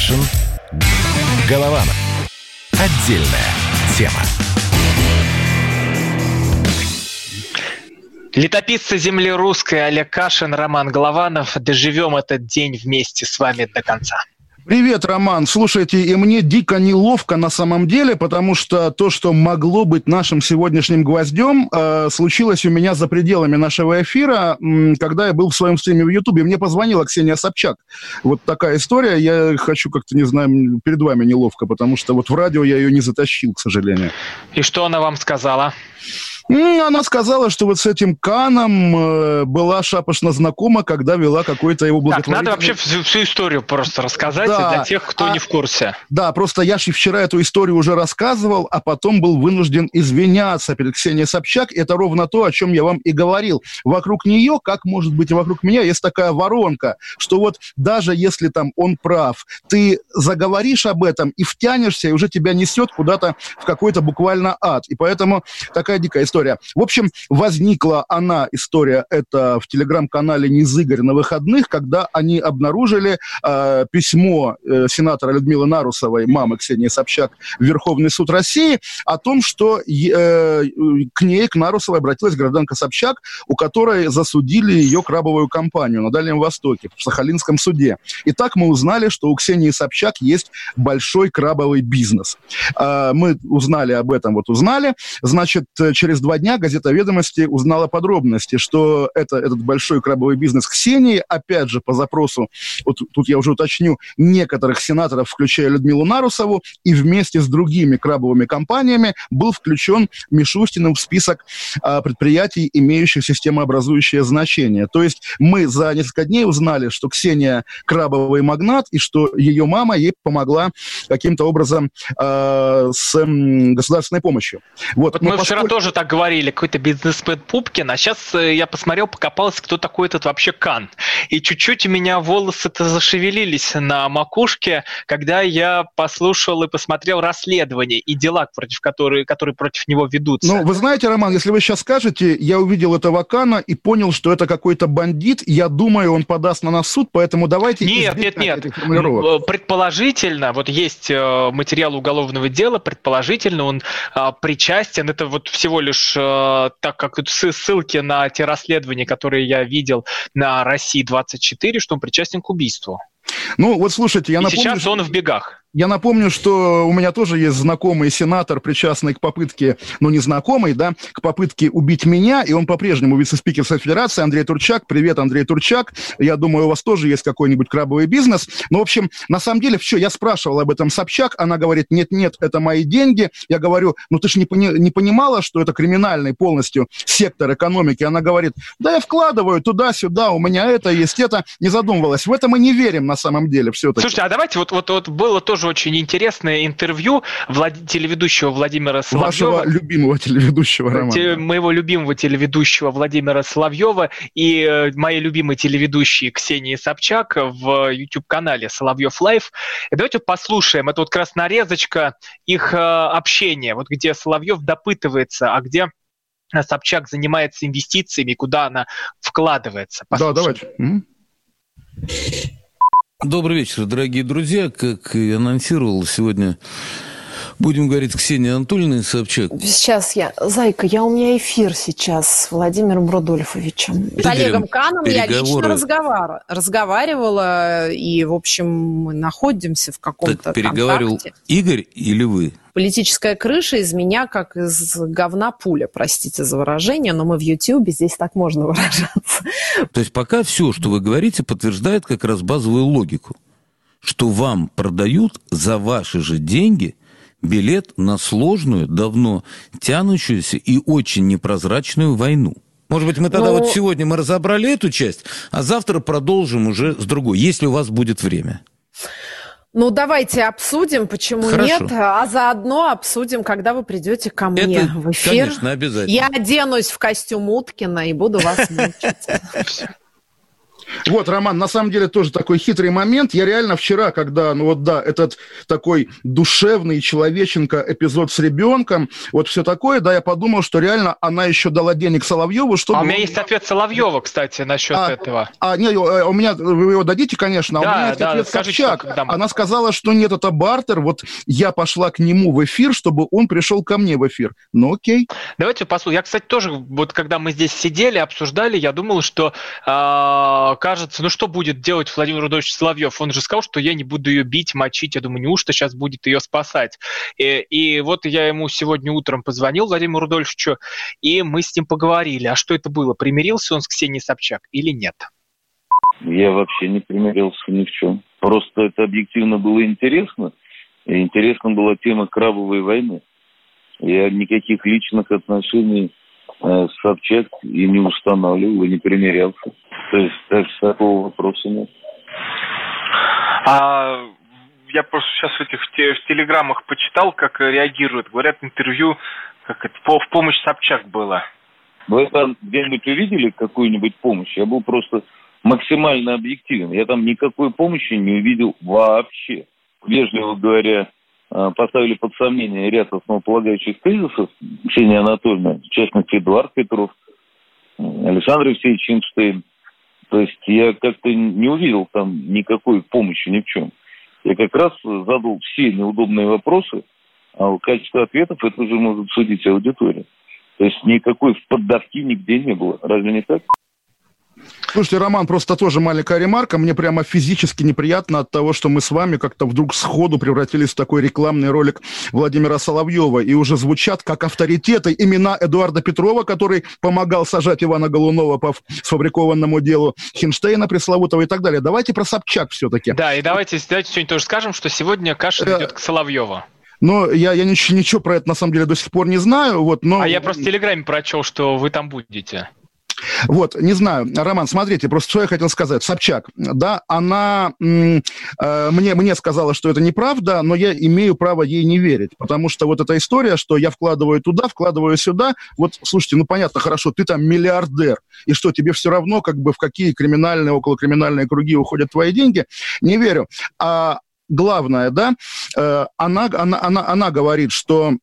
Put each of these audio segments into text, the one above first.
Кашин. Голованов. Отдельная тема. Летописцы земли русской Олег Кашин, Роман Голованов. Доживем этот день вместе с вами до конца. Привет, Роман. Слушайте, и мне дико неловко на самом деле, потому что то, что могло быть нашим сегодняшним гвоздем, э, случилось у меня за пределами нашего эфира, э, когда я был в своем стриме в Ютубе. Мне позвонила Ксения Собчак. Вот такая история. Я хочу как-то, не знаю, перед вами неловко, потому что вот в радио я ее не затащил, к сожалению. И что она вам сказала? Она сказала, что вот с этим Каном э, была шапошно знакома, когда вела какой-то его благотворительный... Так, надо вообще всю, всю историю просто рассказать да, для тех, кто а, не в курсе. Да, просто я же вчера эту историю уже рассказывал, а потом был вынужден извиняться перед Ксенией Собчак. Это ровно то, о чем я вам и говорил. Вокруг нее, как может быть и вокруг меня, есть такая воронка, что вот даже если там он прав, ты заговоришь об этом и втянешься, и уже тебя несет куда-то в какой-то буквально ад. И поэтому такая дикая история история. В общем, возникла она, история это в телеграм-канале Низыгорь на выходных, когда они обнаружили э, письмо э, сенатора Людмилы Нарусовой, мамы Ксении Собчак, в Верховный суд России о том, что э, к ней, к Нарусовой, обратилась гражданка Собчак, у которой засудили ее крабовую кампанию на Дальнем Востоке, в Сахалинском суде. И так мы узнали, что у Ксении Собчак есть большой крабовый бизнес. Э, мы узнали об этом, вот узнали. Значит, через два два дня газета «Ведомости» узнала подробности, что это, этот большой крабовый бизнес Ксении, опять же, по запросу, вот тут я уже уточню, некоторых сенаторов, включая Людмилу Нарусову, и вместе с другими крабовыми компаниями был включен Мишустиным в список а, предприятий, имеющих системообразующее значение. То есть мы за несколько дней узнали, что Ксения крабовый магнат, и что ее мама ей помогла каким-то образом а, с государственной помощью. Вот, вот мы поскольку... вчера тоже так говорили какой-то бизнесмен Пупкин, а сейчас э, я посмотрел, покопался, кто такой этот вообще Кан. И чуть-чуть у меня волосы-то зашевелились на макушке, когда я послушал и посмотрел расследование и дела, против которые, которые против него ведутся. Ну, вы знаете, Роман, если вы сейчас скажете, я увидел этого Кана и понял, что это какой-то бандит, я думаю, он подаст на нас суд, поэтому давайте... Нет, нет, нет. Э, предположительно, вот есть э, материал уголовного дела, предположительно, он а, причастен, это вот всего лишь э, так как ссылки на те расследования, которые я видел на России 24, что он причастен к убийству. Ну, вот слушайте, я И напомню... сейчас он в бегах. Я напомню, что у меня тоже есть знакомый сенатор, причастный к попытке, ну, не знакомый, да, к попытке убить меня, и он по-прежнему вице-спикер Совет Федерации Андрей Турчак. Привет, Андрей Турчак. Я думаю, у вас тоже есть какой-нибудь крабовый бизнес. Ну, в общем, на самом деле, все, я спрашивал об этом Собчак, она говорит, нет-нет, это мои деньги. Я говорю, ну, ты же не, пони- не понимала, что это криминальный полностью сектор экономики? Она говорит, да я вкладываю туда-сюда, у меня это есть, это. Не задумывалась. В это мы не верим на самом деле все-таки. Слушайте, а давайте, вот, вот, вот было тоже тоже очень интересное интервью Влад... телеведущего Владимира Соловьева. Вашего любимого телеведущего, Роман. Те... Моего любимого телеведущего Владимира Соловьева и э, моей любимой телеведущей Ксении Собчак в YouTube-канале Соловьев Live. И давайте послушаем. Это вот как раз нарезочка их э, общения, вот где Соловьев допытывается, а где Собчак занимается инвестициями, куда она вкладывается. Послушаем. Да, давайте. Добрый вечер, дорогие друзья. Как и анонсировал сегодня Будем говорить Ксения Анатольевна и Собчак. Сейчас я, Зайка, я у меня эфир сейчас с Владимиром Рудольфовичем. С Олегом Каном я лично разговар... разговаривала, и, в общем, мы находимся в каком-то так переговаривал контакте. Игорь или вы? Политическая крыша из меня как из говна пуля, простите за выражение, но мы в Ютьюбе, здесь так можно выражаться. То есть пока все, что вы говорите, подтверждает как раз базовую логику, что вам продают за ваши же деньги билет на сложную, давно тянущуюся и очень непрозрачную войну. Может быть, мы тогда Но... вот ну, сегодня мы разобрали эту часть, а завтра продолжим уже с другой, если у вас будет время. Ну, давайте обсудим, почему Хорошо. нет, а заодно обсудим, когда вы придете ко мне Это, в эфир. Конечно, обязательно. Я оденусь в костюм Уткина и буду вас мучить. Вот, Роман, на самом деле тоже такой хитрый момент. Я реально вчера, когда, ну вот да, этот такой душевный человеченко эпизод с ребенком, вот все такое, да, я подумал, что реально она еще дала денег Соловьеву, чтобы... А у меня есть ответ Соловьева, кстати, насчет а, этого. А, не, э, у меня, вы его дадите, конечно, а да, у меня есть да, ответ скажите, Собчак. Она сказала, что нет, это бартер, вот я пошла к нему в эфир, чтобы он пришел ко мне в эфир. Ну, окей. Давайте послушаем. Я, кстати, тоже, вот когда мы здесь сидели, обсуждали, я думал, что э, кажется, ну что будет делать Владимир Рудольевич Соловьев? Он же сказал, что я не буду ее бить, мочить. Я думаю, неужто сейчас будет ее спасать? И, и вот я ему сегодня утром позвонил, Владимиру Рудольевичу, и мы с ним поговорили. А что это было? Примирился он с Ксенией Собчак или нет? Я вообще не примирился ни в чем. Просто это объективно было интересно. И интересна была тема крабовой войны. Я никаких личных отношений э, с Собчак и не устанавливал, и не примирялся. То есть так, такого вопроса нет. А я просто сейчас в этих в телеграммах почитал, как реагируют. Говорят, интервью как это, в помощь Собчак было. Вы там где-нибудь увидели какую-нибудь помощь? Я был просто максимально объективен. Я там никакой помощи не увидел вообще. Вежливо говоря, э, поставили под сомнение ряд основополагающих тезисов Ксения Анатольевна, в частности, Эдуард Петров, Александр Евсеевич Эйнштейн. То есть я как-то не увидел там никакой помощи ни в чем. Я как раз задал все неудобные вопросы, а в качестве ответов это уже может судить аудитория. То есть никакой поддавки нигде не было. Разве не так? Слушайте, Роман, просто тоже маленькая ремарка. Мне прямо физически неприятно от того, что мы с вами как-то вдруг сходу превратились в такой рекламный ролик Владимира Соловьева. И уже звучат как авторитеты имена Эдуарда Петрова, который помогал сажать Ивана Голунова по сфабрикованному делу Хинштейна пресловутого и так далее. Давайте про Собчак все-таки. Да, и давайте, давайте сегодня тоже скажем, что сегодня Кашин э, идет к Соловьеву. Но я, я ничего, ничего про это на самом деле до сих пор не знаю. Вот, но... А я просто в Телеграме прочел, что вы там будете. Вот, не знаю, Роман, смотрите, просто что я хотел сказать. Собчак, да, она э, мне, мне сказала, что это неправда, но я имею право ей не верить, потому что вот эта история, что я вкладываю туда, вкладываю сюда, вот, слушайте, ну, понятно, хорошо, ты там миллиардер, и что, тебе все равно, как бы, в какие криминальные, околокриминальные круги уходят твои деньги? Не верю. А главное, да, э, она, она, она, она говорит, что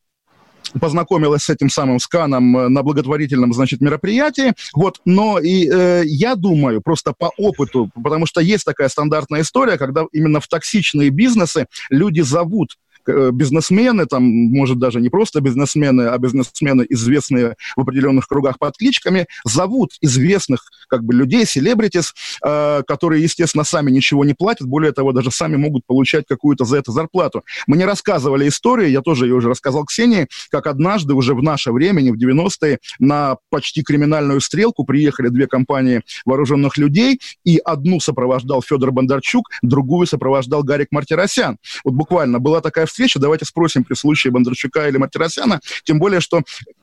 познакомилась с этим самым сканом э, на благотворительном, значит, мероприятии. Вот, но и э, я думаю, просто по опыту, потому что есть такая стандартная история, когда именно в токсичные бизнесы люди зовут бизнесмены, там, может, даже не просто бизнесмены, а бизнесмены, известные в определенных кругах под кличками, зовут известных как бы людей, селебритис, э, которые, естественно, сами ничего не платят, более того, даже сами могут получать какую-то за это зарплату. Мне рассказывали истории, я тоже ее уже рассказал Ксении, как однажды уже в наше время, не в 90-е, на почти криминальную стрелку приехали две компании вооруженных людей, и одну сопровождал Федор Бондарчук, другую сопровождал Гарик Мартиросян. Вот буквально была такая встреча. Давайте спросим при случае Бондарчука или Мартиросяна. Тем более, что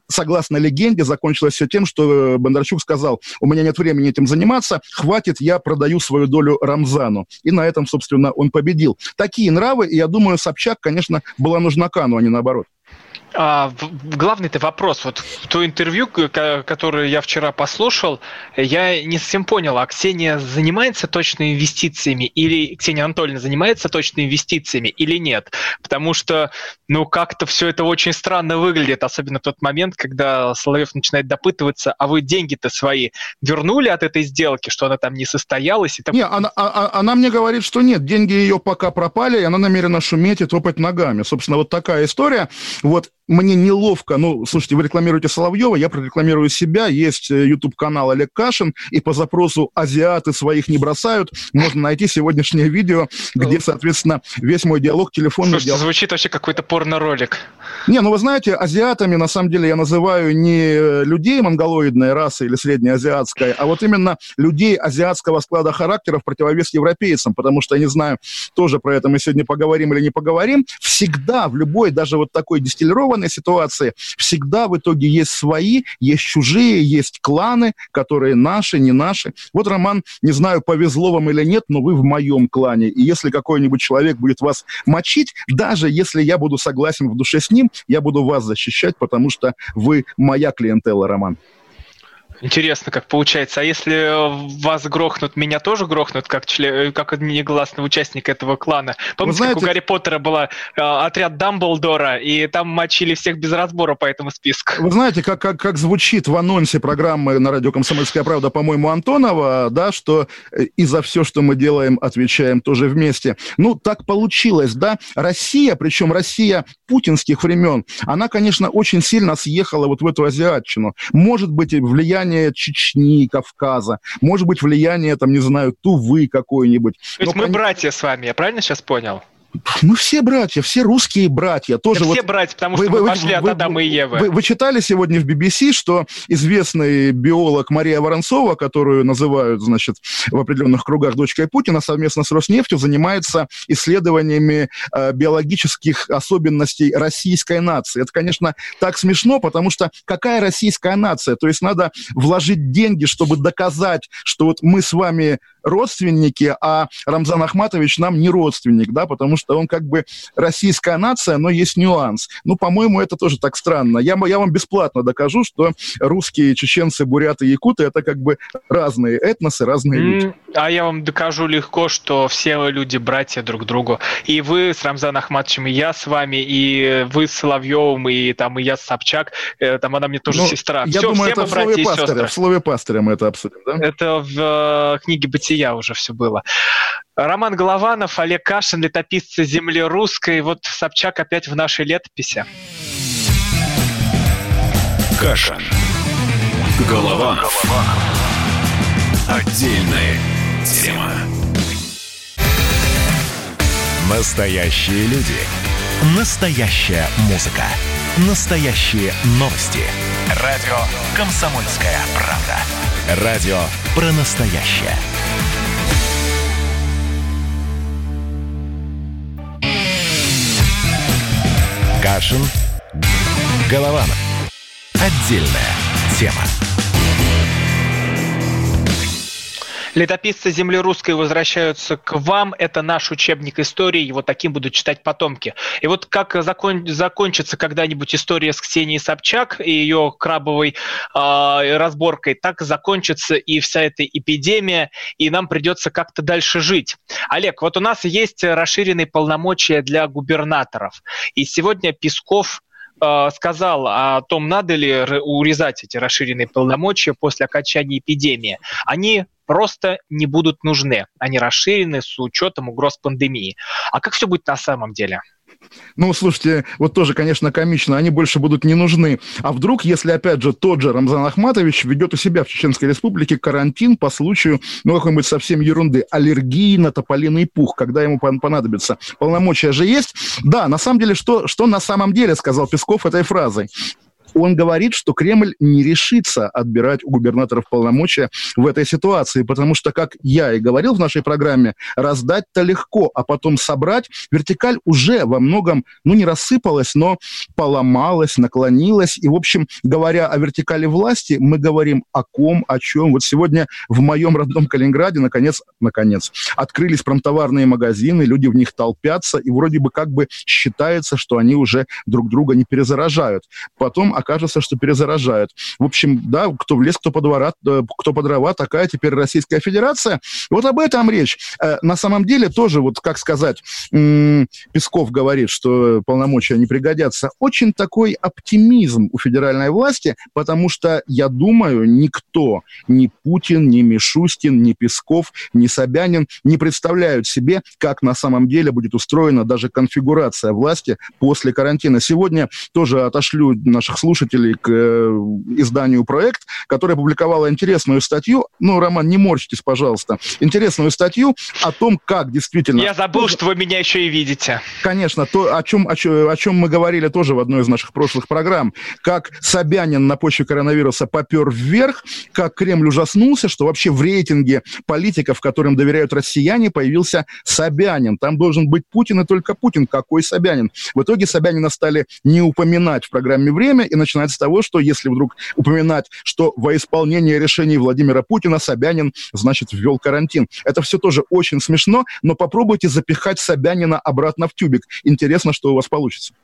согласно легенде, закончилось все тем, что Бондарчук сказал, у меня нет времени этим заниматься, хватит, я продаю свою долю Рамзану. И на этом, собственно, он победил. Такие нравы, и я думаю, Собчак, конечно, была нужна Кану, а не наоборот. А, главный-то вопрос. Вот то интервью, которое я вчера послушал, я не совсем понял, а Ксения занимается точно инвестициями или Ксения Анатольевна занимается точно инвестициями или нет? Потому что, ну, как-то все это очень странно выглядит, особенно в тот момент, когда Соловьев начинает допытываться, а вы деньги-то свои вернули от этой сделки, что она там не состоялась? И там... Не, она, а, а, она мне говорит, что нет, деньги ее пока пропали, и она намерена шуметь и топать ногами. Собственно, вот такая история. Вот мне неловко, ну, слушайте, вы рекламируете Соловьева, я прорекламирую себя, есть YouTube-канал э, Олег Кашин, и по запросу «Азиаты своих не бросают» можно найти сегодняшнее видео, где, соответственно, весь мой диалог, телефонный Слушайте, диалог. звучит вообще какой-то порно-ролик. Не, ну вы знаете, азиатами, на самом деле, я называю не людей монголоидной расы или среднеазиатской, а вот именно людей азиатского склада характера в противовес европейцам, потому что, я не знаю, тоже про это мы сегодня поговорим или не поговорим, всегда в любой, даже вот такой дистиллированной конфликтованной ситуации всегда в итоге есть свои, есть чужие, есть кланы, которые наши, не наши. Вот, Роман, не знаю, повезло вам или нет, но вы в моем клане. И если какой-нибудь человек будет вас мочить, даже если я буду согласен в душе с ним, я буду вас защищать, потому что вы моя клиентела, Роман. Интересно, как получается. А если вас грохнут, меня тоже грохнут, как, член, как негласного участника этого клана? Помните, знаете, как у Гарри Поттера была э, отряд Дамблдора, и там мочили всех без разбора по этому списку? Вы знаете, как, как, как звучит в анонсе программы на радио «Комсомольская правда», по-моему, Антонова, да, что э, и за все, что мы делаем, отвечаем тоже вместе. Ну, так получилось, да. Россия, причем Россия путинских времен, она, конечно, очень сильно съехала вот в эту азиатчину. Может быть, влияние влияние Чечни, Кавказа, может быть, влияние, там, не знаю, Тувы какой-нибудь. То есть Но, мы кон... братья с вами, я правильно сейчас понял? Мы все братья, все русские братья. Тоже все вот... братья, потому что вы, мы вы, пошли вы, от Адама вы, и Евы. Вы, вы читали сегодня в BBC, что известный биолог Мария Воронцова, которую называют, значит, в определенных кругах дочкой Путина, совместно с Роснефтью занимается исследованиями э, биологических особенностей российской нации. Это, конечно, так смешно, потому что какая российская нация? То есть надо вложить деньги, чтобы доказать, что вот мы с вами родственники, а Рамзан Ахматович нам не родственник, да, потому что он как бы российская нация, но есть нюанс. Ну, по-моему, это тоже так странно. Я, я вам бесплатно докажу, что русские, чеченцы, буряты, якуты — это как бы разные этносы, разные mm, люди. А я вам докажу легко, что все люди братья друг другу. И вы с Рамзаном Ахматовичем, и я с вами, и вы с Соловьевым, и там и я с Собчак, э, там она мне тоже ну, сестра. Я все, думаю, все это в слове пастыря, в слове пастыря мы это обсудим, да? Это в э, книге «Бытие бытия уже все было. Роман Голованов, Олег Кашин, летописцы земли русской. Вот Собчак опять в нашей летописи. Кашин. Голованов. Отдельная тема. Настоящие люди. Настоящая музыка. Настоящие новости. Радио «Комсомольская правда». Радио про настоящее. Кашин. Голованов. Отдельная тема. Летописцы земли русской возвращаются к вам. Это наш учебник истории. Его таким будут читать потомки. И вот как закон, закончится когда-нибудь история с Ксенией Собчак и ее крабовой э, разборкой, так закончится и вся эта эпидемия, и нам придется как-то дальше жить. Олег, вот у нас есть расширенные полномочия для губернаторов. И сегодня Песков а, сказал о том, надо ли урезать эти расширенные полномочия после окончания эпидемии. Они просто не будут нужны. Они расширены с учетом угроз пандемии. А как все будет на самом деле? Ну, слушайте, вот тоже, конечно, комично, они больше будут не нужны. А вдруг, если, опять же, тот же Рамзан Ахматович ведет у себя в Чеченской Республике карантин по случаю, ну, какой-нибудь совсем ерунды, аллергии на тополиный пух, когда ему понадобится. Полномочия же есть. Да, на самом деле, что, что на самом деле сказал Песков этой фразой? Он говорит, что Кремль не решится отбирать у губернаторов полномочия в этой ситуации, потому что, как я и говорил в нашей программе, раздать-то легко, а потом собрать, вертикаль уже во многом, ну, не рассыпалась, но поломалась, наклонилась, и, в общем, говоря о вертикали власти, мы говорим о ком, о чем. Вот сегодня в моем родном Калининграде, наконец, наконец, открылись промтоварные магазины, люди в них толпятся, и вроде бы как бы считается, что они уже друг друга не перезаражают. Потом окажется, что перезаражают. В общем, да, кто в лес, кто по, двора, э, кто по дрова, такая теперь Российская Федерация. Вот об этом речь. Э, на самом деле тоже, вот как сказать, Песков говорит, что полномочия не пригодятся. Очень такой оптимизм у федеральной власти, потому что, я думаю, никто, ни Путин, ни Мишустин, ни Песков, ни Собянин не представляют себе, как на самом деле будет устроена даже конфигурация власти после карантина. Сегодня тоже отошлю наших слушателей слушателей к э, изданию «Проект», которое опубликовало интересную статью. Ну, Роман, не морщитесь, пожалуйста. Интересную статью о том, как действительно... Я забыл, тоже, что вы меня еще и видите. Конечно, то, о чем, о, чем, о чем мы говорили тоже в одной из наших прошлых программ. Как Собянин на почве коронавируса попер вверх, как Кремль ужаснулся, что вообще в рейтинге политиков, которым доверяют россияне, появился Собянин. Там должен быть Путин и только Путин. Какой Собянин? В итоге Собянина стали не упоминать в программе «Время», и начинать с того, что если вдруг упоминать, что во исполнение решений Владимира Путина Собянин, значит, ввел карантин. Это все тоже очень смешно, но попробуйте запихать Собянина обратно в тюбик. Интересно, что у вас получится.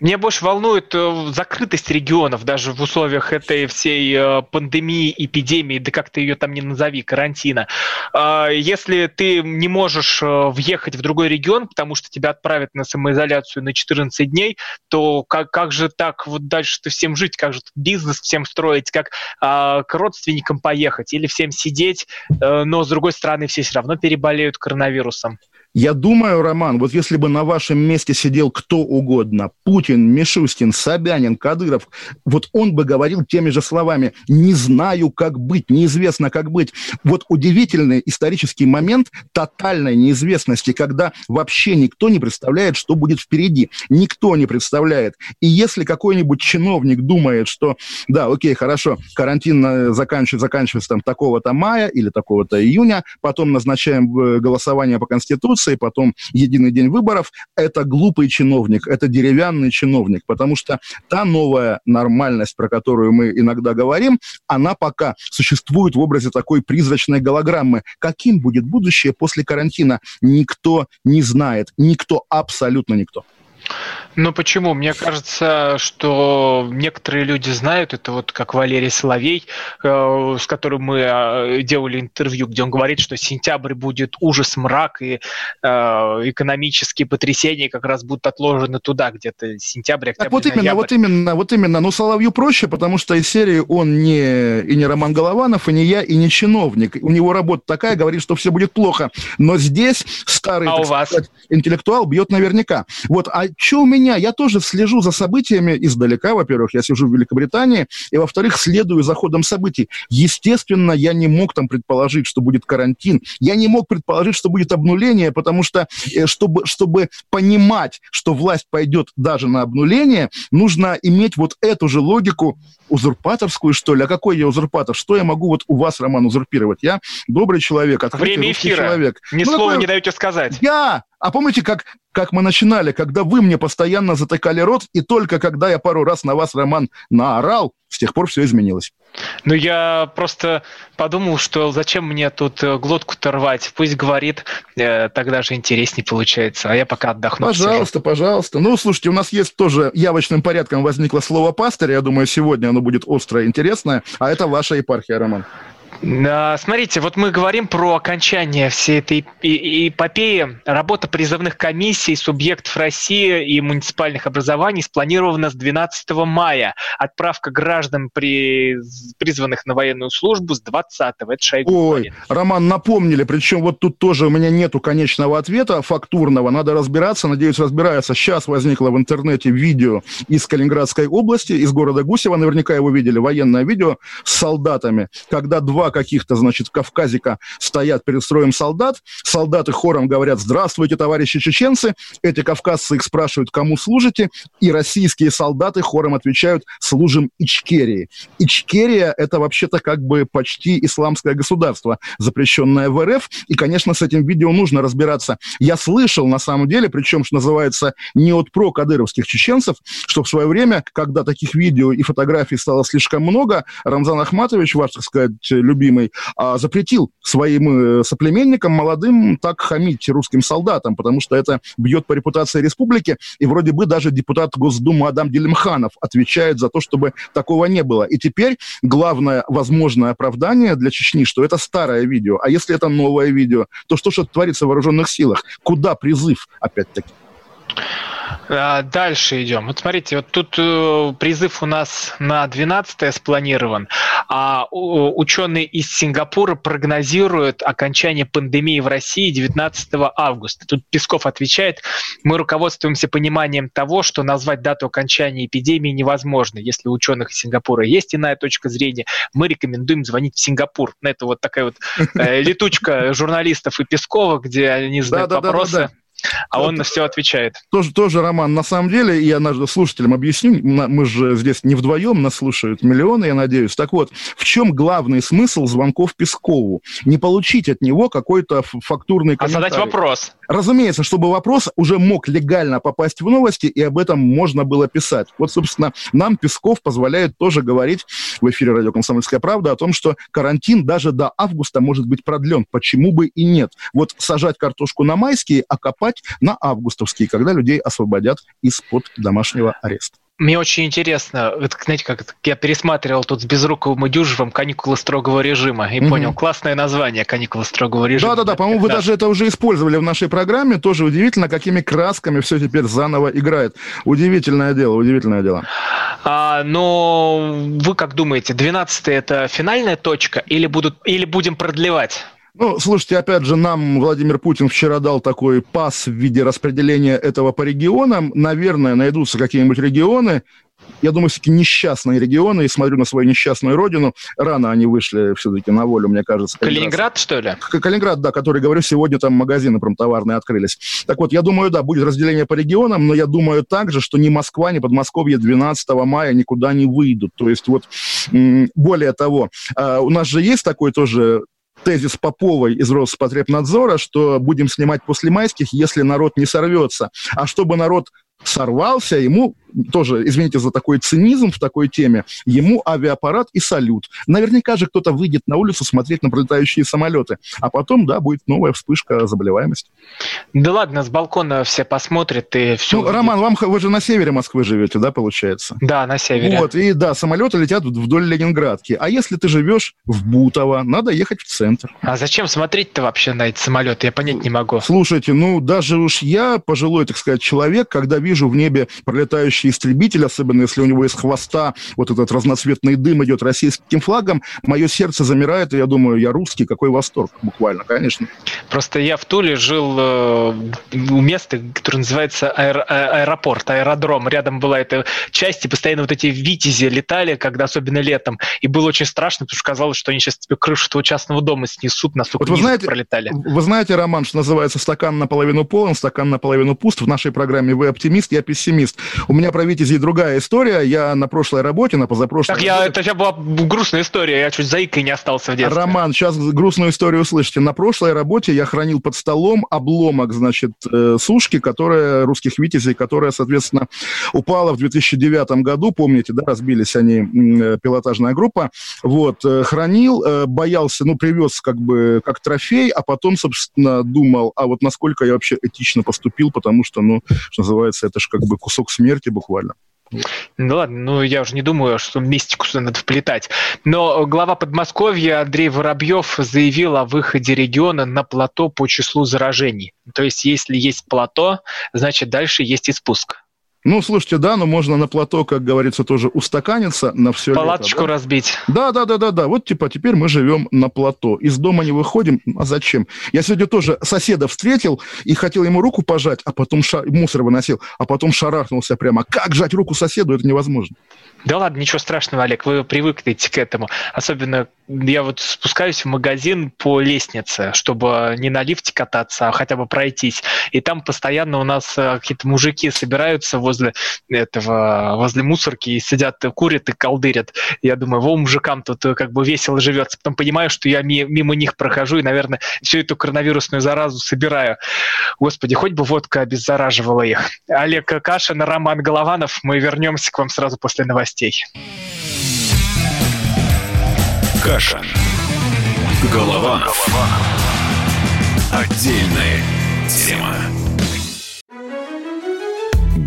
Меня больше волнует э, закрытость регионов даже в условиях этой всей э, пандемии, эпидемии, да как ты ее там не назови, карантина. А, если ты не можешь э, въехать в другой регион, потому что тебя отправят на самоизоляцию на 14 дней, то как, как же так вот дальше-то всем жить, как же бизнес всем строить, как а, к родственникам поехать или всем сидеть, но с другой стороны все все равно переболеют коронавирусом. Я думаю, Роман, вот если бы на вашем месте сидел кто угодно, Путин, Мишустин, Собянин, Кадыров, вот он бы говорил теми же словами «не знаю, как быть, неизвестно, как быть». Вот удивительный исторический момент тотальной неизвестности, когда вообще никто не представляет, что будет впереди. Никто не представляет. И если какой-нибудь чиновник думает, что да, окей, хорошо, карантин э, заканчивается, заканчивается там такого-то мая или такого-то июня, потом назначаем э, голосование по Конституции, Конституции, потом единый день выборов, это глупый чиновник, это деревянный чиновник, потому что та новая нормальность, про которую мы иногда говорим, она пока существует в образе такой призрачной голограммы. Каким будет будущее после карантина, никто не знает, никто, абсолютно никто. Ну почему? Мне кажется, что некоторые люди знают, это вот как Валерий Соловей, э, с которым мы э, делали интервью, где он говорит, что сентябрь будет ужас, мрак, и э, экономические потрясения как раз будут отложены туда, где-то сентябрь, октябрь, Так вот именно, ноябрь. вот именно, вот именно. Но Соловью проще, потому что из серии он не, и не Роман Голованов, и не я, и не чиновник. У него работа такая, говорит, что все будет плохо. Но здесь старый а сказать, интеллектуал бьет наверняка. Вот, а что у меня я тоже слежу за событиями издалека, во-первых, я сижу в Великобритании, и, во-вторых, следую за ходом событий. Естественно, я не мог там предположить, что будет карантин, я не мог предположить, что будет обнуление, потому что, э, чтобы, чтобы понимать, что власть пойдет даже на обнуление, нужно иметь вот эту же логику узурпаторскую, что ли? А какой я узурпатор? Что я могу вот у вас, Роман, узурпировать? Я добрый человек, открытый Время эфира. человек. Ни ну, слова такой... не даете сказать. Я! А помните, как, как мы начинали, когда вы мне постоянно затыкали рот, и только когда я пару раз на вас, Роман, наорал, с тех пор все изменилось. Ну, я просто подумал, что зачем мне тут э, глотку-то рвать? Пусть говорит, э, тогда же интереснее получается, а я пока отдохну. Пожалуйста, сижу. пожалуйста. Ну, слушайте, у нас есть тоже явочным порядком возникло слово «пастырь». Я думаю, сегодня оно будет острое и интересное. А это ваша епархия, Роман. Смотрите, вот мы говорим про окончание всей этой эпопеи. Работа призывных комиссий, субъектов России и муниципальных образований спланирована с 12 мая. Отправка граждан, при... призванных на военную службу, с 20 -го. Это Шойгу Ой, говорит. Роман, напомнили, причем вот тут тоже у меня нету конечного ответа фактурного, надо разбираться, надеюсь, разбирается. Сейчас возникло в интернете видео из Калининградской области, из города Гусева, наверняка его видели, военное видео с солдатами, когда два каких-то, значит, кавказика стоят перед строем солдат, солдаты хором говорят «Здравствуйте, товарищи чеченцы», эти кавказцы их спрашивают «Кому служите?» и российские солдаты хором отвечают «Служим Ичкерии». Ичкерия – это вообще-то как бы почти исламское государство, запрещенное в РФ, и, конечно, с этим видео нужно разбираться. Я слышал, на самом деле, причем, что называется, не от про-кадыровских чеченцев, что в свое время, когда таких видео и фотографий стало слишком много, Рамзан Ахматович, ваш, так сказать, любимый любимый, а, запретил своим э, соплеменникам молодым так хамить русским солдатам, потому что это бьет по репутации республики, и вроде бы даже депутат Госдумы Адам Делимханов отвечает за то, чтобы такого не было. И теперь главное возможное оправдание для Чечни, что это старое видео, а если это новое видео, то что же творится в вооруженных силах? Куда призыв, опять-таки? А, дальше идем. Вот смотрите, вот тут э, призыв у нас на 12 спланирован, а ученые из Сингапура прогнозируют окончание пандемии в России 19 августа. Тут Песков отвечает, мы руководствуемся пониманием того, что назвать дату окончания эпидемии невозможно. Если у ученых из Сингапура есть иная точка зрения, мы рекомендуем звонить в Сингапур. Это вот такая вот э, летучка журналистов и Пескова, где они задают вопросы. А он на все отвечает. Тоже, тоже, Роман, на самом деле, я нашим слушателям объясню, мы же здесь не вдвоем, нас слушают миллионы, я надеюсь. Так вот, в чем главный смысл звонков Пескову? Не получить от него какой-то фактурный комментарий. А задать вопрос. Разумеется, чтобы вопрос уже мог легально попасть в новости, и об этом можно было писать. Вот, собственно, нам Песков позволяет тоже говорить в эфире радио «Комсомольская правда» о том, что карантин даже до августа может быть продлен. Почему бы и нет? Вот сажать картошку на майские, а копать на августовские, когда людей освободят из-под домашнего ареста. Мне очень интересно, вот, знаете, как я пересматривал тут с Безруковым и Дюжевым «Каникулы строгого режима» и mm-hmm. понял, классное название «Каникулы строгого режима». Да-да-да, по-моему, вы даже это уже использовали в нашей программе. Тоже удивительно, какими красками все теперь заново играет. Удивительное дело, удивительное дело. А, но вы как думаете, 12 это финальная точка или, будут, или будем продлевать? Ну, слушайте, опять же, нам Владимир Путин вчера дал такой пас в виде распределения этого по регионам. Наверное, найдутся какие-нибудь регионы, я думаю, все-таки несчастные регионы, и смотрю на свою несчастную родину. Рано они вышли все-таки на волю, мне кажется. Калининград, что ли? Калининград, да, который, говорю, сегодня там магазины промтоварные открылись. Так вот, я думаю, да, будет разделение по регионам, но я думаю также, что ни Москва, ни Подмосковье 12 мая никуда не выйдут. То есть вот, более того, а, у нас же есть такой тоже тезис Поповой из Роспотребнадзора, что будем снимать после майских, если народ не сорвется. А чтобы народ сорвался, ему тоже, извините за такой цинизм в такой теме, ему авиапарат и салют. Наверняка же кто-то выйдет на улицу смотреть на пролетающие самолеты, а потом, да, будет новая вспышка заболеваемости. Да ладно, с балкона все посмотрят и все. Ну, увидят. Роман, вам, вы же на севере Москвы живете, да, получается? Да, на севере. Вот, и да, самолеты летят вдоль Ленинградки. А если ты живешь в Бутово, надо ехать в центр. А зачем смотреть-то вообще на эти самолеты? Я понять не могу. Слушайте, ну, даже уж я, пожилой, так сказать, человек, когда вижу в небе пролетающие летающий истребитель, особенно если у него из хвоста вот этот разноцветный дым идет российским флагом, мое сердце замирает, и я думаю, я русский, какой восторг, буквально, конечно. Просто я в Туле жил э, у места, которое называется аэр, а, аэропорт, аэродром. Рядом была эта часть, и постоянно вот эти витязи летали, когда особенно летом. И было очень страшно, потому что казалось, что они сейчас тебе крышу твоего частного дома снесут, настолько вот вы знаете, пролетали. Вы знаете, Роман, что называется «стакан наполовину полон, стакан наполовину пуст». В нашей программе «Вы оптимист, я пессимист». У меня про Витязей другая история. Я на прошлой работе, на позапрошлой... Так я, это сейчас была грустная история, я чуть заикой не остался в детстве. Роман, сейчас грустную историю услышите. На прошлой работе я хранил под столом обломок, значит, э, сушки, которая, русских Витязей, которая, соответственно, упала в 2009 году. Помните, да, разбились они, э, пилотажная группа. Вот, э, хранил, боялся, ну, привез как бы как трофей, а потом, собственно, думал, а вот насколько я вообще этично поступил, потому что, ну, что называется, это же как бы кусок смерти буквально. Ну ладно, ну я уже не думаю, что мистику сюда надо вплетать. Но глава Подмосковья Андрей Воробьев заявил о выходе региона на плато по числу заражений. То есть если есть плато, значит дальше есть и спуск. Ну, слушайте, да, но можно на плато, как говорится, тоже устаканиться на все Палаточку лето, да? разбить. Да, да, да, да, да. Вот типа теперь мы живем на плато. Из дома не выходим. А зачем? Я сегодня тоже соседа встретил и хотел ему руку пожать, а потом ша... мусор выносил, а потом шарахнулся прямо. Как жать руку соседу? Это невозможно. Да ладно, ничего страшного, Олег, вы привыкнете к этому. Особенно я вот спускаюсь в магазин по лестнице, чтобы не на лифте кататься, а хотя бы пройтись. И там постоянно у нас э, какие-то мужики собираются возле этого, возле мусорки и сидят, курят и колдырят. Я думаю, во, мужикам тут как бы весело живется. Потом понимаю, что я мимо них прохожу и, наверное, всю эту коронавирусную заразу собираю. Господи, хоть бы водка обеззараживала их. Олег Кашин, Роман Голованов. Мы вернемся к вам сразу после новостей. Кашин. Голованов. Отдельная тема.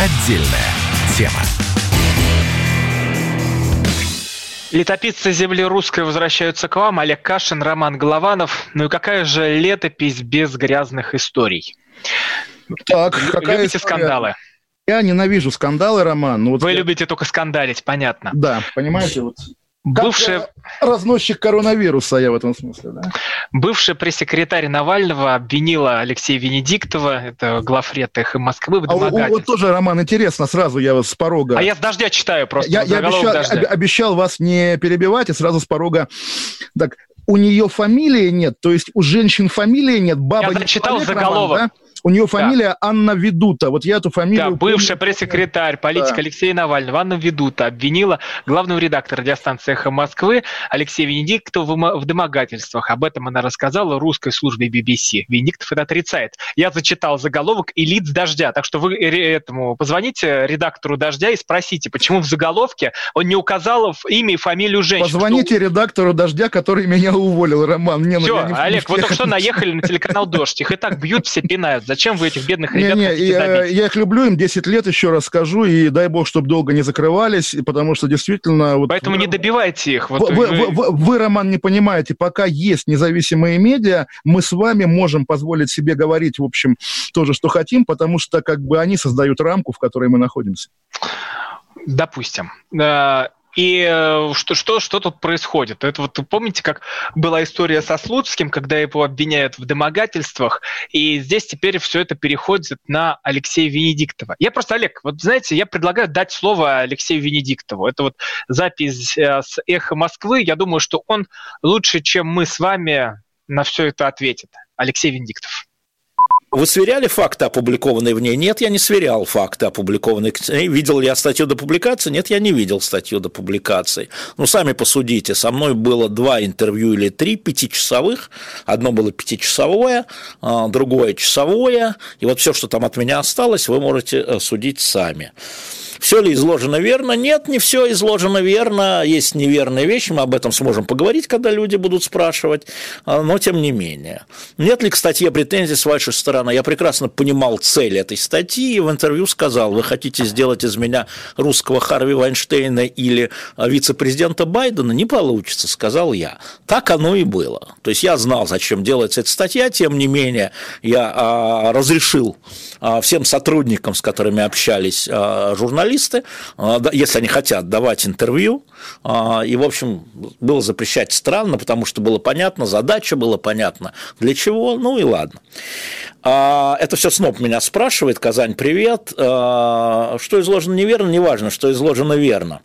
Отдельная тема. Летописцы земли русской возвращаются к вам. Олег Кашин, Роман Голованов. Ну и какая же летопись без грязных историй? Так, какая Любите история? скандалы? Я ненавижу скандалы, Роман. Ну, вот Вы я... любите только скандалить, понятно. Да, понимаете, вот Бывший... разносчик коронавируса, я в этом смысле, да? Бывший пресс-секретарь Навального обвинила Алексея Венедиктова, это главред «Эхо Москвы», в а вот тоже, Роман, интересно, сразу я вас с порога... А я с дождя читаю просто. Я, я обещал, обещал вас не перебивать, и сразу с порога... Так, у нее фамилии нет, то есть у женщин фамилии нет, баба Я не читал заголовок. Роман, да? У нее фамилия да. Анна Ведута. Вот я эту фамилию... Да, бывшая пресс-секретарь, политик да. Алексея Навального, Анна Ведута, обвинила главного редактора радиостанции «Эхо Москвы» Алексея Венедиктова в домогательствах. Об этом она рассказала русской службе BBC. Венедиктов это отрицает. Я зачитал заголовок и лиц «Дождя». Так что вы этому позвоните редактору «Дождя» и спросите, почему в заголовке он не указал имя и фамилию женщины. Позвоните что... редактору «Дождя», который меня уволил, Роман. Не, Все, ну, Олег, вы только что наехали на телеканал «Дождь». Их и так бьют, все пинают. Зачем вы этих бедных ребят не, не, я, я их люблю, им 10 лет, еще раз скажу, и дай бог, чтобы долго не закрывались, потому что действительно... Вот, Поэтому вы, не добивайте их. Вот вы, вы... Вы, вы, Роман, не понимаете, пока есть независимые медиа, мы с вами можем позволить себе говорить, в общем, то же, что хотим, потому что как бы они создают рамку, в которой мы находимся. Допустим. И э, что, что, что тут происходит? Это вот помните, как была история со Слуцким, когда его обвиняют в домогательствах, и здесь теперь все это переходит на Алексея Венедиктова. Я просто, Олег, вот знаете, я предлагаю дать слово Алексею Венедиктову. Это вот запись э, с «Эхо Москвы». Я думаю, что он лучше, чем мы с вами, на все это ответит. Алексей Венедиктов. Вы сверяли факты, опубликованные в ней? Нет, я не сверял факты, опубликованные. Видел ли я статью до публикации? Нет, я не видел статью до публикации. Ну, сами посудите. Со мной было два интервью или три пятичасовых. Одно было пятичасовое, а, другое часовое. И вот все, что там от меня осталось, вы можете э, судить сами. Все ли изложено верно? Нет, не все изложено верно. Есть неверные вещи, мы об этом сможем поговорить, когда люди будут спрашивать, а, но тем не менее. Нет ли к статье претензий с вашей стороны? Я прекрасно понимал цель этой статьи и в интервью сказал, вы хотите сделать из меня русского Харви Вайнштейна или а, вице-президента Байдена? Не получится, сказал я. Так оно и было. То есть я знал, зачем делается эта статья, тем не менее я а, разрешил всем сотрудникам, с которыми общались журналисты, журналисты, а, если они хотят давать интервью. А, и, в общем, было запрещать странно, потому что было понятно, задача была понятна, для чего, ну и ладно. А, это все СНОП меня спрашивает, Казань, привет. Что изложено неверно, неважно, что изложено верно.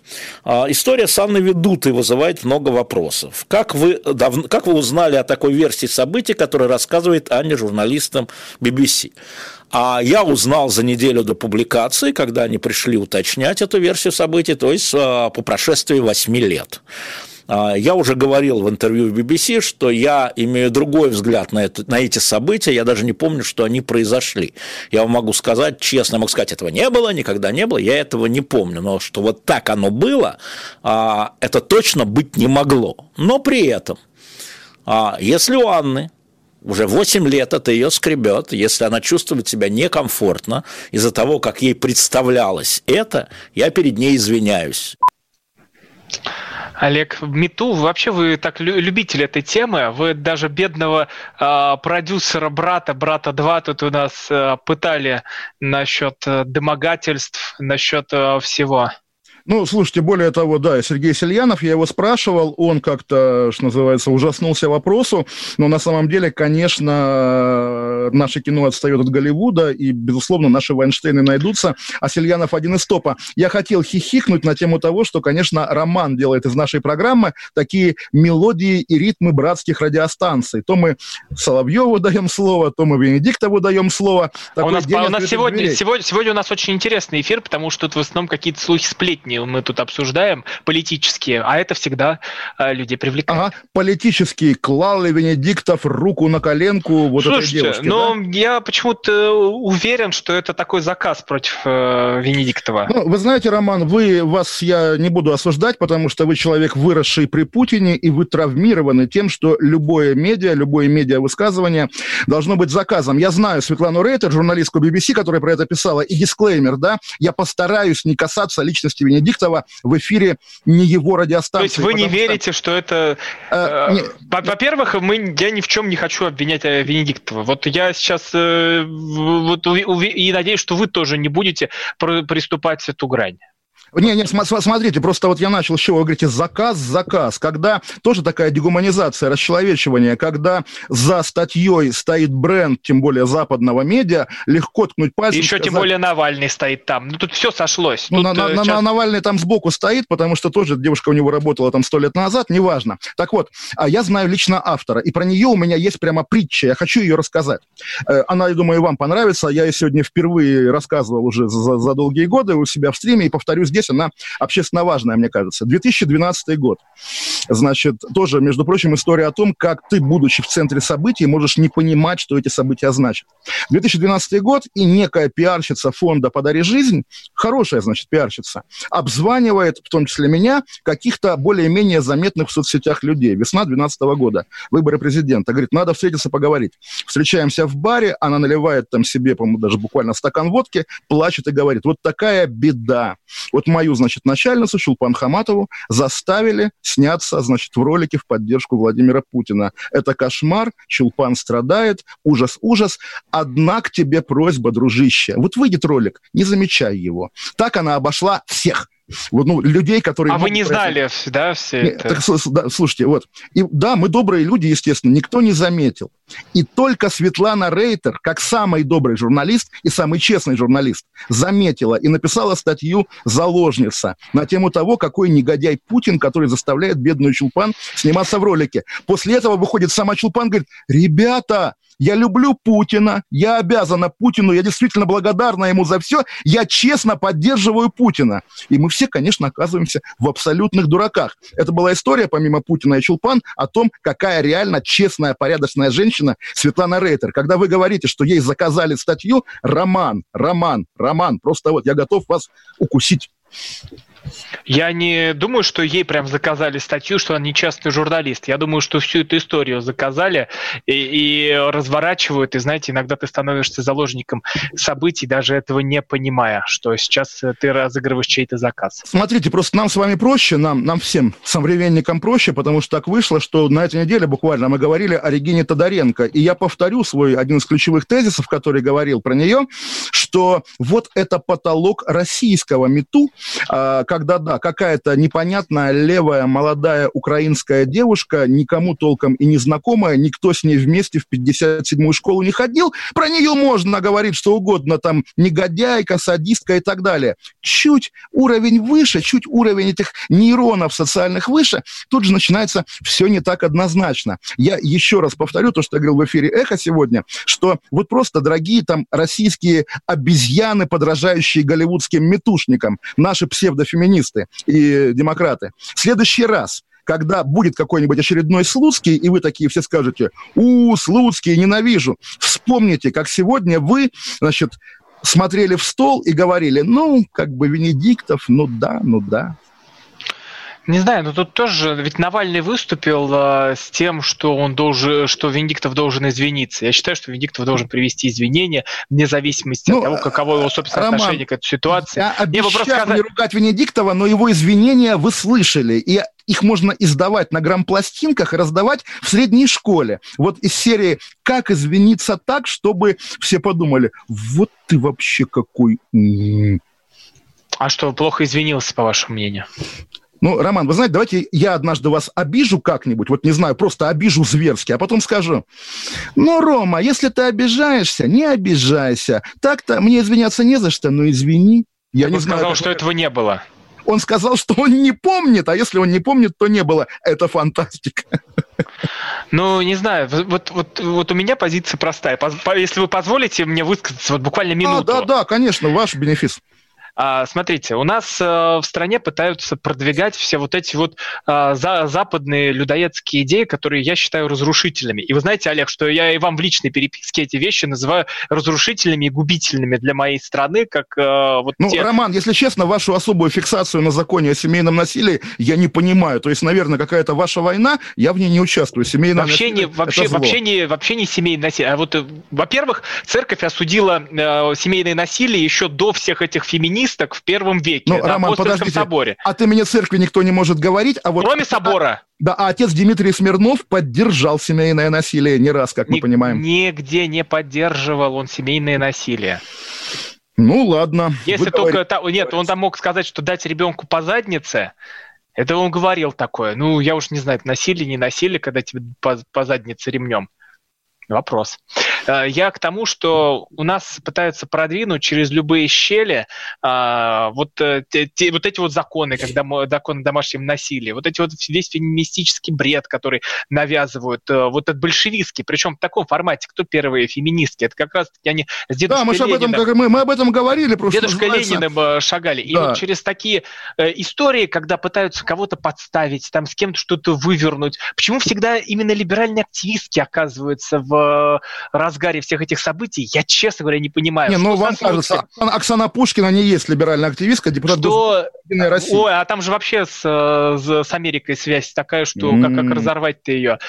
История с Анной Ведутой вызывает много вопросов. Как вы, как вы узнали о такой версии событий, которая рассказывает Аня журналистам BBC? А я узнал за неделю до публикации, когда они пришли уточнять эту версию событий, то есть а, по прошествии 8 лет. А, я уже говорил в интервью в BBC, что я имею другой взгляд на, это, на эти события, я даже не помню, что они произошли. Я вам могу сказать честно, могу сказать, этого не было, никогда не было, я этого не помню, но что вот так оно было, а, это точно быть не могло. Но при этом, если у Анны уже 8 лет это ее скребет. Если она чувствует себя некомфортно из-за того, как ей представлялось это, я перед ней извиняюсь. Олег, Мету, вообще вы так любитель этой темы, вы даже бедного э, продюсера брата, брата 2 тут у нас э, пытали насчет э, домогательств, насчет э, всего. Ну, слушайте, более того, да, Сергей Сельянов, я его спрашивал, он как-то, что называется, ужаснулся вопросу, но на самом деле, конечно, наше кино отстает от Голливуда, и, безусловно, наши Вайнштейны найдутся, а Сельянов один из топа. Я хотел хихикнуть на тему того, что, конечно, Роман делает из нашей программы такие мелодии и ритмы братских радиостанций. То мы Соловьеву даем слово, то мы Венедиктову даем слово. А у нас, у нас сегодня, сегодня, сегодня у нас очень интересный эфир, потому что тут в основном какие-то слухи сплетни не мы тут обсуждаем, политические, а это всегда э, людей привлекает. Ага, политические. Клал Венедиктов руку на коленку вот Слушайте, этой девушки, но да? я почему-то уверен, что это такой заказ против э, Венедиктова. Ну, вы знаете, Роман, вы, вас я не буду осуждать, потому что вы человек, выросший при Путине, и вы травмированы тем, что любое медиа, любое медиа-высказывание должно быть заказом. Я знаю Светлану Рейтер, журналистку BBC, которая про это писала, и дисклеймер, да, я постараюсь не касаться личности Венедиктова, Венедиктова в эфире не его радиостанции. То есть вы не верите, что, что это... Э, э, во-первых, мы, я ни в чем не хочу обвинять э, Венедиктова. Вот я сейчас э, вот, и надеюсь, что вы тоже не будете приступать эту грань. Не, не, смотрите, просто вот я начал с чего, вы говорите, заказ, заказ, когда тоже такая дегуманизация, расчеловечивание, когда за статьей стоит бренд, тем более западного медиа, легко ткнуть пальцем. Еще сказать... тем более Навальный стоит там. Ну, тут все сошлось. Ну, тут, на, на, сейчас... Навальный там сбоку стоит, потому что тоже девушка у него работала там сто лет назад, неважно. Так вот, а я знаю лично автора, и про нее у меня есть прямо притча, я хочу ее рассказать. Э, она, я думаю, вам понравится. Я ее сегодня впервые рассказывал уже за, за долгие годы у себя в стриме, и повторю здесь, она общественно важная, мне кажется. 2012 год. Значит, тоже, между прочим, история о том, как ты, будучи в центре событий, можешь не понимать, что эти события значат. 2012 год, и некая пиарщица фонда «Подари жизнь», хорошая, значит, пиарщица, обзванивает, в том числе меня, каких-то более-менее заметных в соцсетях людей. Весна 2012 года, выборы президента. Говорит, надо встретиться, поговорить. Встречаемся в баре, она наливает там себе, по-моему, даже буквально стакан водки, плачет и говорит, вот такая беда. Вот мою, значит, начальницу Шулпан Хаматову заставили сняться, значит, в ролике в поддержку Владимира Путина. Это кошмар, Чулпан страдает, ужас, ужас. Одна к тебе просьба, дружище. Вот выйдет ролик, не замечай его. Так она обошла всех вот, ну, людей, которые... А вы не знали, да, все это? Так, да, слушайте, вот. И да, мы добрые люди, естественно, никто не заметил. И только Светлана Рейтер, как самый добрый журналист и самый честный журналист, заметила и написала статью «Заложница» на тему того, какой негодяй Путин, который заставляет бедную Чулпан сниматься в ролике. После этого выходит сама Чулпан и говорит, ребята, я люблю Путина, я обязана Путину, я действительно благодарна ему за все, я честно поддерживаю Путина. И мы все, конечно, оказываемся в абсолютных дураках. Это была история, помимо Путина и Чулпан, о том, какая реально честная, порядочная женщина Светлана Рейтер. Когда вы говорите, что ей заказали статью, роман, роман, роман, просто вот я готов вас укусить. Я не думаю, что ей прям заказали статью, что она нечестный журналист. Я думаю, что всю эту историю заказали и, и разворачивают. И знаете, иногда ты становишься заложником событий, даже этого не понимая, что сейчас ты разыгрываешь чей-то заказ. Смотрите, просто нам с вами проще, нам, нам всем, современникам проще, потому что так вышло, что на этой неделе буквально мы говорили о Регине Тодоренко. И я повторю свой один из ключевых тезисов, который говорил про нее, что вот это потолок российского мету, а, когда, да, какая-то непонятная левая молодая украинская девушка, никому толком и не знакомая, никто с ней вместе в 57-ю школу не ходил, про нее можно говорить что угодно, там, негодяйка, садистка и так далее. Чуть уровень выше, чуть уровень этих нейронов социальных выше, тут же начинается все не так однозначно. Я еще раз повторю то, что я говорил в эфире «Эхо» сегодня, что вот просто, дорогие там российские обезьяны, подражающие голливудским метушникам, наши псевдофеминисты, феминисты и демократы. В следующий раз когда будет какой-нибудь очередной Слуцкий, и вы такие все скажете, у, Слуцкий, ненавижу. Вспомните, как сегодня вы, значит, смотрели в стол и говорили, ну, как бы Венедиктов, ну да, ну да. Не знаю, но тут тоже, ведь Навальный выступил э, с тем, что он должен, что Венедиктов должен извиниться. Я считаю, что Венедиктов должен привести извинения вне зависимости ну, от того, каково его собственное Роман, отношение к этой ситуации. Я обещаю сказать... не ругать Венедиктова, но его извинения вы слышали, и их можно издавать на грампластинках и раздавать в средней школе. Вот из серии «Как извиниться так, чтобы все подумали, вот ты вообще какой...» А что, плохо извинился, по вашему мнению? Ну, Роман, вы знаете, давайте я однажды вас обижу как-нибудь, вот не знаю, просто обижу зверски, а потом скажу, ну, Рома, если ты обижаешься, не обижайся. Так-то мне извиняться не за что, но извини. Я так не он знаю, сказал, что этого не было. Он сказал, что он не помнит, а если он не помнит, то не было. Это фантастика. Ну, не знаю, вот, вот, вот у меня позиция простая. Если вы позволите мне высказаться вот буквально минуту. А, да, да, конечно, ваш бенефис. А, смотрите, у нас э, в стране пытаются продвигать все вот эти вот а, за, западные людоедские идеи, которые я считаю разрушительными. И вы знаете, Олег, что я и вам в личной переписке эти вещи называю разрушительными и губительными для моей страны, как э, вот Ну, те... Роман, если честно, вашу особую фиксацию на законе о семейном насилии я не понимаю. То есть, наверное, какая-то ваша война, я в ней не участвую. Семейное вообще насилие не, вообще, вообще, не, вообще не семейное насилие. А вот, э, во-первых, церковь осудила э, семейное насилие еще до всех этих феминистов, коммунисток в первом веке ну, на Роман, подождите, соборе. От имени церкви никто не может говорить. А вот, Кроме собора. Да, а отец Дмитрий Смирнов поддержал семейное насилие не раз, как Ни, мы понимаем. Нигде не поддерживал он семейное насилие. Ну, ладно. Если только... Говорите... Нет, он там мог сказать, что дать ребенку по заднице, это он говорил такое. Ну, я уж не знаю, насилие, не насилие, когда тебе по, по заднице ремнем. Вопрос. Э, я к тому, что у нас пытаются продвинуть через любые щели а, вот, э, те, вот эти вот законы, когда законы о домашнем насилии, вот эти вот весь феминистический бред, который навязывают, э, вот этот большевистский, причем в таком формате, кто первые феминистки, это как раз таки они с дедушкой Да, мы, об этом, как, мы, мы об этом говорили. Просто дедушкой называется... Лениным шагали. И да. вот через такие истории, когда пытаются кого-то подставить, там с кем-то что-то вывернуть, почему всегда именно либеральные активистки оказываются в раз разгаре всех этих событий, я, честно говоря, не понимаю. Не, ну вам кажется, Оксана Пушкина не есть либеральная активистка, депутат что... России. Ой, а там же вообще с, с Америкой связь такая, что mm. как, как разорвать-то ее.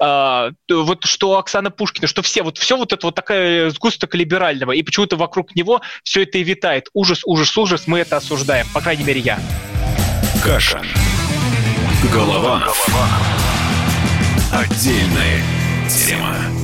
А, вот что Оксана Пушкина, что все, вот все вот это вот такая сгусток либерального, и почему-то вокруг него все это и витает. Ужас, ужас, ужас, мы это осуждаем, по крайней мере, я. Каша. Голова. Голова. Отдельная тема.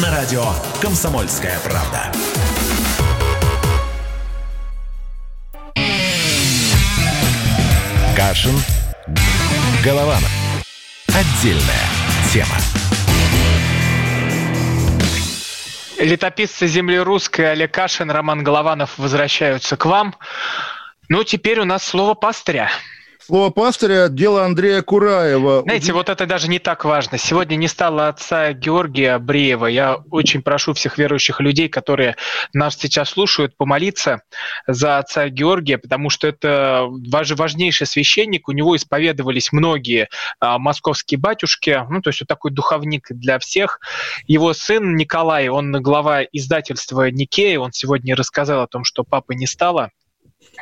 на радио «Комсомольская правда». Кашин. Голованов. Отдельная тема. Летописцы земли русской Олег Кашин, Роман Голованов возвращаются к вам. Ну, теперь у нас слово пастыря. Слово пастыря – дело Андрея Кураева. Знаете, вот это даже не так важно. Сегодня не стало отца Георгия Бреева. Я очень прошу всех верующих людей, которые нас сейчас слушают, помолиться за отца Георгия, потому что это важнейший священник. У него исповедовались многие а, московские батюшки, ну, то есть вот такой духовник для всех. Его сын Николай, он глава издательства Никея, он сегодня рассказал о том, что папы не стало –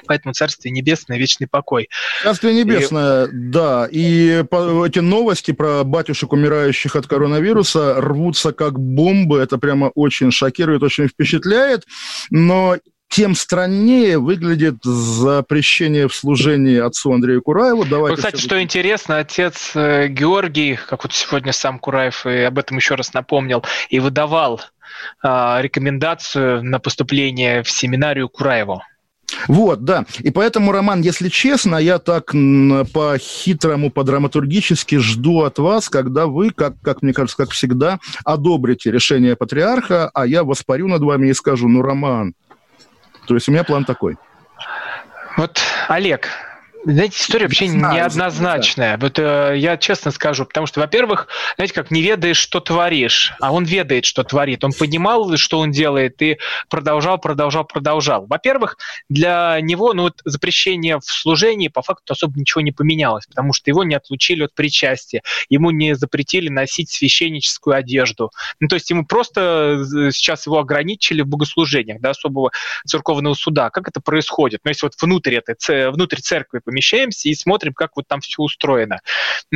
Поэтому Царствие Небесное, вечный покой. Царствие Небесное, и... да. И эти новости про батюшек, умирающих от коронавируса, рвутся как бомбы. Это прямо очень шокирует, очень впечатляет. Но тем страннее выглядит запрещение в служении отцу Андрею Кураеву. Давайте ну, кстати, что интересно, отец э, Георгий, как вот сегодня сам Кураев и об этом еще раз напомнил, и выдавал а, рекомендацию на поступление в семинарию Кураеву. Вот, да. И поэтому, Роман, если честно, я так по-хитрому, по-драматургически жду от вас, когда вы, как, как мне кажется, как всегда, одобрите решение патриарха, а я воспарю над вами и скажу, ну, Роман. То есть у меня план такой. Вот, Олег, знаете, история вообще знаю, неоднозначная. Вот э, я честно скажу, потому что, во-первых, знаете, как не ведаешь, что творишь, а он ведает, что творит. Он понимал, что он делает, и продолжал, продолжал, продолжал. Во-первых, для него ну, вот, запрещение в служении по факту особо ничего не поменялось, потому что его не отлучили от причастия, ему не запретили носить священническую одежду. Ну, то есть ему просто сейчас его ограничили в богослужениях, да, особого церковного суда. Как это происходит? Ну, если вот внутрь, этой, внутрь церкви помещаемся и смотрим, как вот там все устроено.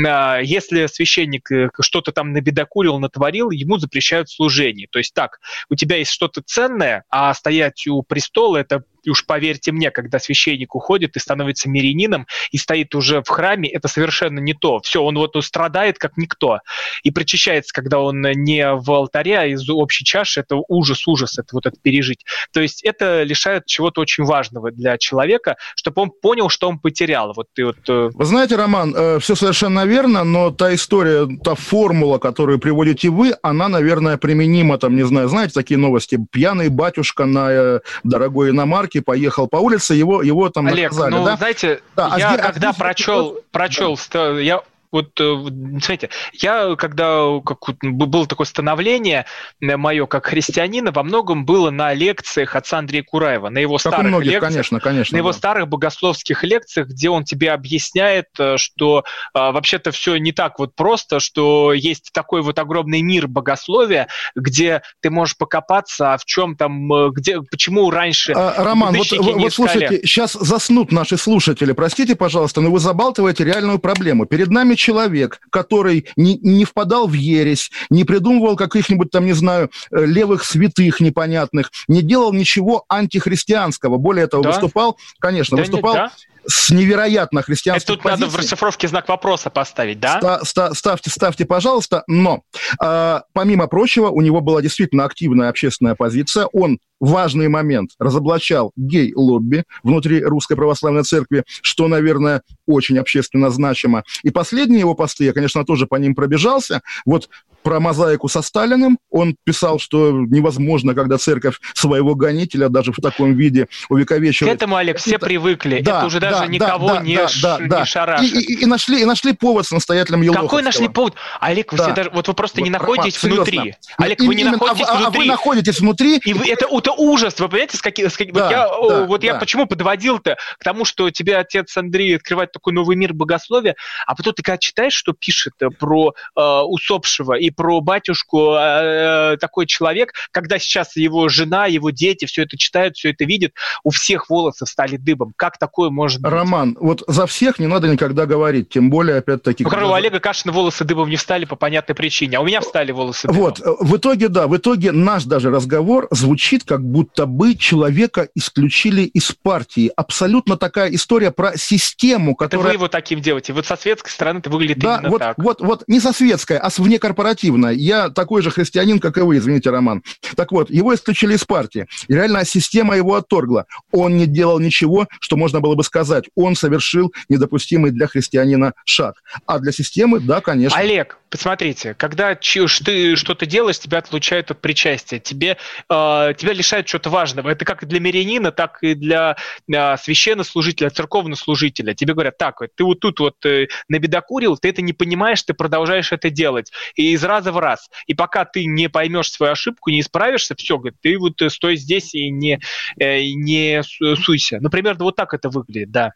А, если священник э, что-то там набедокурил, натворил, ему запрещают служение. То есть так, у тебя есть что-то ценное, а стоять у престола – это и уж поверьте мне, когда священник уходит и становится мирянином, и стоит уже в храме, это совершенно не то. Все, он вот страдает как никто. И причащается, когда он не в алтаре, а из общей чаши, это ужас, ужас, это вот это пережить. То есть это лишает чего-то очень важного для человека, чтобы он понял, что он потерял. Вот, и вот... Э, вы знаете, Роман, э, все совершенно верно, но та история, та формула, которую приводите вы, она, наверное, применима, там, не знаю, знаете, такие новости, пьяный батюшка на э, дорогой иномарке, Луцкий поехал по улице, его, его там Олег, наказали, ну, да? знаете, да, а я а когда прочел, прочел, да. я вот, э, смотрите, я, когда как, было такое становление мое как христианина, во многом было на лекциях отца Андрея Кураева, на его как старых многих, лекциях, конечно, конечно, на его старых богословских лекциях, где он тебе объясняет, э, что а, вообще-то все не так вот просто, что есть такой вот огромный мир богословия, где ты можешь покопаться, а в чем там, э, где, почему раньше... А, Роман, вот, вот слушайте, сейчас заснут наши слушатели, простите, пожалуйста, но вы забалтываете реальную проблему. Перед нами человек, который не, не впадал в ересь, не придумывал каких-нибудь там, не знаю, э, левых святых непонятных, не делал ничего антихристианского. Более того, да? выступал, конечно, да выступал... Нет, да? с невероятно христианской Это тут позиции. надо в расшифровке знак вопроса поставить, да? Ста- ста- ставьте, ставьте, пожалуйста. Но, э, помимо прочего, у него была действительно активная общественная позиция. Он важный момент разоблачал гей-лобби внутри Русской Православной Церкви, что, наверное, очень общественно значимо. И последние его посты, я, конечно, тоже по ним пробежался. Вот про мозаику со Сталиным. Он писал, что невозможно, когда церковь своего гонителя даже в таком виде увековечивает. К этому, Олег, все привыкли. Да, Это уже даже да, никого да, не, да, ш... да, да. не шарашит. И, и, и, нашли, и нашли повод с настоятелем Елоховского. Какой нашли повод? Олег, вы да. все даже, вот вы просто вот, не находитесь Роман, внутри. Серьезно. Олег, вы не находитесь а, внутри. А вы находитесь внутри. И вы, это, это ужас. Вы понимаете, с каким... С каким да, вот я, да, вот да. я почему подводил-то к тому, что тебе отец Андрей открывает такой новый мир богословия, а потом ты когда читаешь, что пишет про э, усопшего и про батюшку девушку э, такой человек, когда сейчас его жена, его дети все это читают, все это видят, у всех волосы стали дыбом. Как такое может быть? Роман, вот за всех не надо никогда говорить, тем более, опять-таки... Ну, когда... у Олега Кашина волосы дыбом не встали по понятной причине, а у меня встали волосы дыбом. Вот, в итоге, да, в итоге наш даже разговор звучит, как будто бы человека исключили из партии. Абсолютно такая история про систему, которая... Это вы его таким делаете. Вот со светской стороны это выглядит да, именно вот, так. Вот, вот, не со светской, а с внекорпоративной. Я такой же христианин, как и вы, извините, Роман. Так вот, его исключили из партии. И реально система его отторгла. Он не делал ничего, что можно было бы сказать. Он совершил недопустимый для христианина шаг. А для системы, да, конечно. Олег, посмотрите, когда ты что-то делаешь, тебя отлучают от причастия, тебе, э, тебя лишают чего-то важного. Это как для мирянина, так и для э, священнослужителя, церковнослужителя. Тебе говорят, так, ты вот тут вот э, набедокурил, ты это не понимаешь, ты продолжаешь это делать. И из раза в раз. И пока ты не поймешь свою ошибку, не исправишься, все, говорит, ты вот э, стой здесь и не, э, не суйся. Например, вот так это выглядит, да.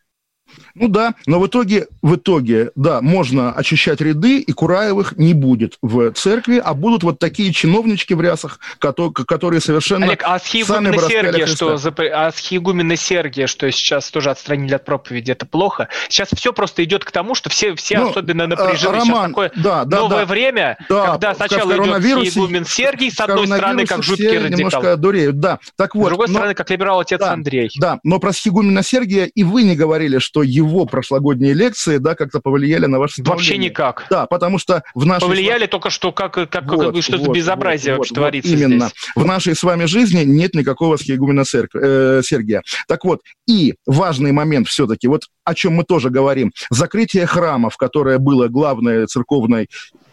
Ну да, но в итоге, в итоге, да, можно очищать ряды, и Кураевых не будет в церкви, а будут вот такие чиновнички в рясах, которые, которые совершенно Олег, а схиегумена Сергия, что, а схиегумена Сергия, что сейчас тоже отстранили от проповеди, это плохо? Сейчас все просто идет к тому, что все, все ну, особенно напряжены. Роман, сейчас такое да, да, новое да, время, да, когда сначала идет схиегумен Сергий, с одной стороны, как жуткий радикал. немножко дуреют, да. Так вот, с другой но, стороны, как либерал отец да, Андрей. Да, но про схиегумена Сергия и вы не говорили, что что его прошлогодние лекции, да, как-то повлияли на ваше Вообще никак. Да, потому что в нашей... Повлияли только что, как, как, вот, как что-то вот, безобразие вот, вот, творится Именно. Здесь. В нашей с вами жизни нет никакого схиегумена церкви, э, Сергия. Так вот, и важный момент все-таки, вот о чем мы тоже говорим, закрытие храмов, которое было главной церковной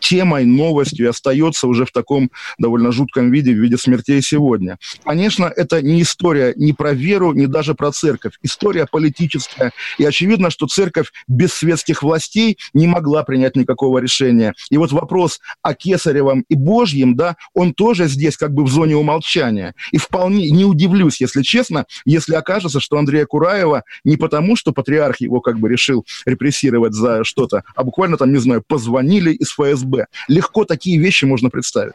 темой, новостью остается уже в таком довольно жутком виде, в виде смертей сегодня. Конечно, это не история ни про веру, ни даже про церковь. История политическая. И очевидно, что церковь без светских властей не могла принять никакого решения. И вот вопрос о Кесаревом и Божьем, да, он тоже здесь как бы в зоне умолчания. И вполне не удивлюсь, если честно, если окажется, что Андрея Кураева не потому, что патриарх его как бы решил репрессировать за что-то, а буквально там, не знаю, позвонили из ФСБ, Легко такие вещи можно представить.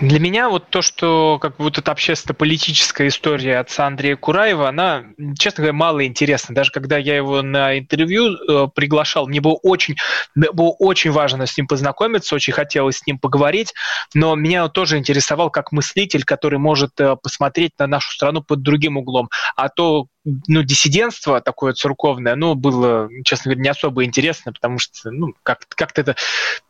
Для меня вот то, что как бы вот эта общественно-политическая история отца Андрея Кураева, она, честно говоря, мало интересна. Даже когда я его на интервью э, приглашал, мне было очень, было очень важно с ним познакомиться, очень хотелось с ним поговорить, но меня тоже интересовал как мыслитель, который может э, посмотреть на нашу страну под другим углом. А то, ну, диссидентство такое церковное, ну, было, честно говоря, не особо интересно, потому что, ну, как- как-то это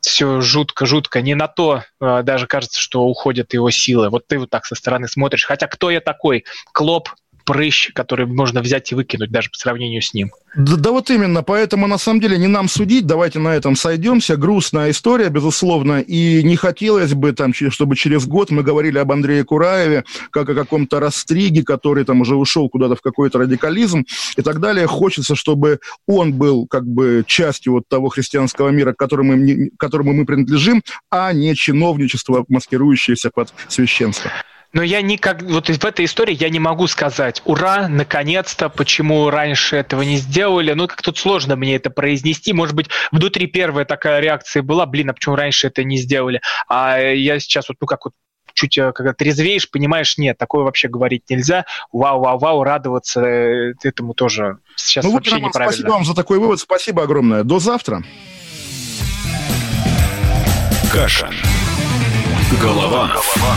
все жутко-жутко. Не на то э, даже кажется, что уходят его силы. Вот ты вот так со стороны смотришь. Хотя кто я такой? Клоп, прыщ, который можно взять и выкинуть даже по сравнению с ним. Да, да вот именно, поэтому на самом деле не нам судить, давайте на этом сойдемся. Грустная история, безусловно, и не хотелось бы, там, чтобы через год мы говорили об Андрее Кураеве, как о каком-то растриге, который там уже ушел куда-то в какой-то радикализм и так далее. Хочется, чтобы он был как бы частью вот того христианского мира, которому к которому мы принадлежим, а не чиновничество, маскирующееся под священство. Но я никак, вот в этой истории я не могу сказать, ура, наконец-то, почему раньше этого не сделали. Ну, как тут сложно мне это произнести. Может быть, внутри первая такая реакция была, блин, а почему раньше это не сделали? А я сейчас вот, ну, как вот чуть, э, когда трезвеешь, понимаешь, нет, такое вообще говорить нельзя. Вау, вау, вау, радоваться э, этому тоже сейчас ну, вообще вот, неправильно. Спасибо вам за такой вывод, спасибо огромное. До завтра. Каша. Голова. Голова.